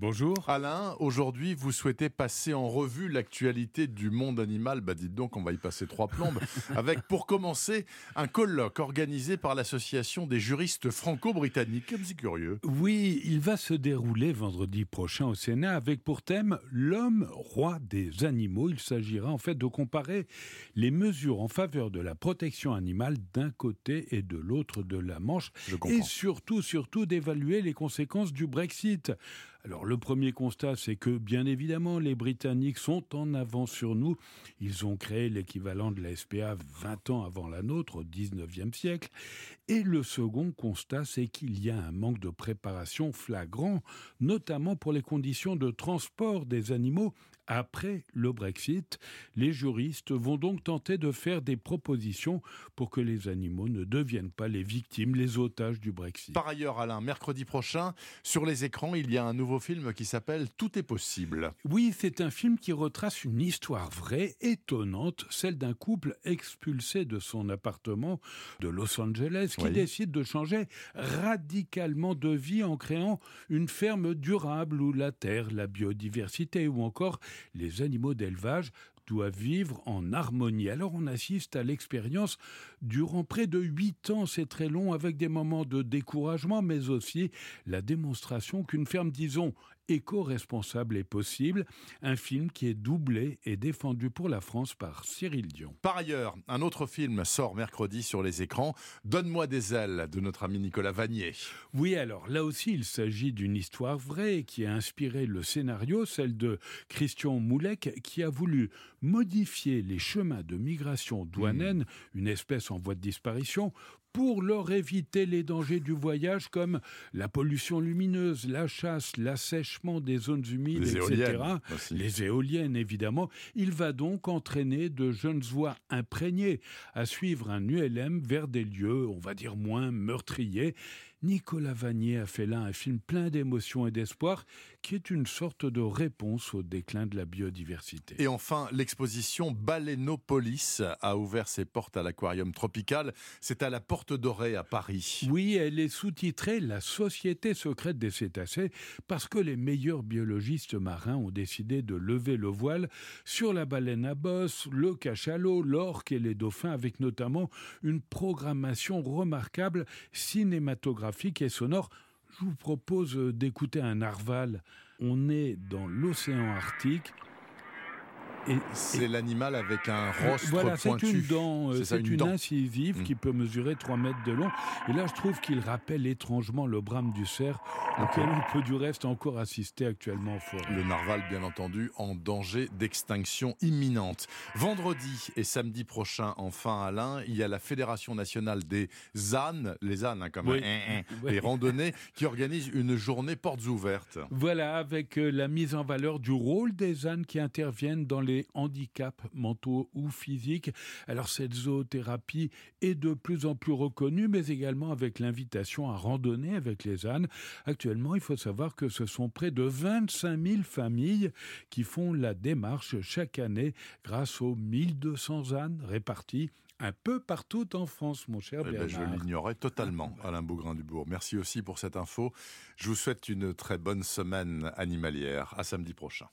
Bonjour. Alain, aujourd'hui, vous souhaitez passer en revue l'actualité du monde animal. Bah, dites donc, on va y passer trois plombes. avec, pour commencer, un colloque organisé par l'Association des juristes franco-britanniques. C'est curieux. Oui, il va se dérouler vendredi prochain au Sénat avec pour thème l'homme roi des animaux. Il s'agira en fait de comparer les mesures en faveur de la protection animale d'un côté et de l'autre de la Manche. Et surtout, surtout d'évaluer les conséquences du Brexit. Alors, le premier constat, c'est que, bien évidemment, les Britanniques sont en avance sur nous. Ils ont créé l'équivalent de la SPA 20 ans avant la nôtre, au 19e siècle. Et le second constat, c'est qu'il y a un manque de préparation flagrant, notamment pour les conditions de transport des animaux après le Brexit. Les juristes vont donc tenter de faire des propositions pour que les animaux ne deviennent pas les victimes, les otages du Brexit. Par ailleurs, Alain, mercredi prochain, sur les écrans, il y a un nouveau film qui s'appelle Tout est possible. Oui, c'est un film qui retrace une histoire vraie, étonnante, celle d'un couple expulsé de son appartement de Los Angeles qui décide de changer radicalement de vie en créant une ferme durable où la terre, la biodiversité ou encore les animaux d'élevage doit vivre en harmonie. Alors on assiste à l'expérience durant près de huit ans, c'est très long, avec des moments de découragement, mais aussi la démonstration qu'une ferme, disons, éco-responsable est possible. Un film qui est doublé et défendu pour la France par Cyril Dion. Par ailleurs, un autre film sort mercredi sur les écrans, Donne-moi des ailes, de notre ami Nicolas Vanier. Oui, alors là aussi, il s'agit d'une histoire vraie qui a inspiré le scénario, celle de Christian Moulek, qui a voulu modifier les chemins de migration douanaine, une espèce en voie de disparition, pour leur éviter les dangers du voyage comme la pollution lumineuse, la chasse, des zones humides, etc. Les éoliennes, évidemment. Il va donc entraîner de jeunes voix imprégnées à suivre un ULM vers des lieux, on va dire, moins meurtriers. Nicolas Vanier a fait là un film plein d'émotions et d'espoir qui est une sorte de réponse au déclin de la biodiversité. Et enfin, l'exposition Balénopolis a ouvert ses portes à l'aquarium tropical. C'est à la porte Dorée à Paris. Oui, elle est sous-titrée La Société secrète des cétacés parce que les meilleurs biologistes marins ont décidé de lever le voile sur la baleine à bosse, le cachalot, l'orque et les dauphins avec notamment une programmation remarquable cinématographique et sonore je vous propose d'écouter un narval. On est dans l'océan Arctique c'est l'animal avec un rostre voilà, pointu. C'est une dent, euh, c'est une, incisive qui mm. peut mesurer 3 mètres de long. Et là, je trouve qu'il rappelle étrangement le brame du cerf, auquel on peut du reste encore assister actuellement au forêt. Le narval, bien entendu, en danger d'extinction imminente. Vendredi et samedi prochain, enfin, Alain, il y a la Fédération nationale des ânes, les ânes, hein, comme les randonnées, qui organise une journée portes ouvertes. Voilà, avec euh, la mise en valeur du rôle des ânes qui interviennent dans les handicaps mentaux ou physiques. Alors cette zoothérapie est de plus en plus reconnue, mais également avec l'invitation à randonner avec les ânes. Actuellement, il faut savoir que ce sont près de 25 000 familles qui font la démarche chaque année grâce aux 1200 ânes répartis un peu partout en France, mon cher eh ben, Bernard. je l'ignorais totalement, Alain Bougrain-Dubourg. Merci aussi pour cette info. Je vous souhaite une très bonne semaine animalière. À samedi prochain.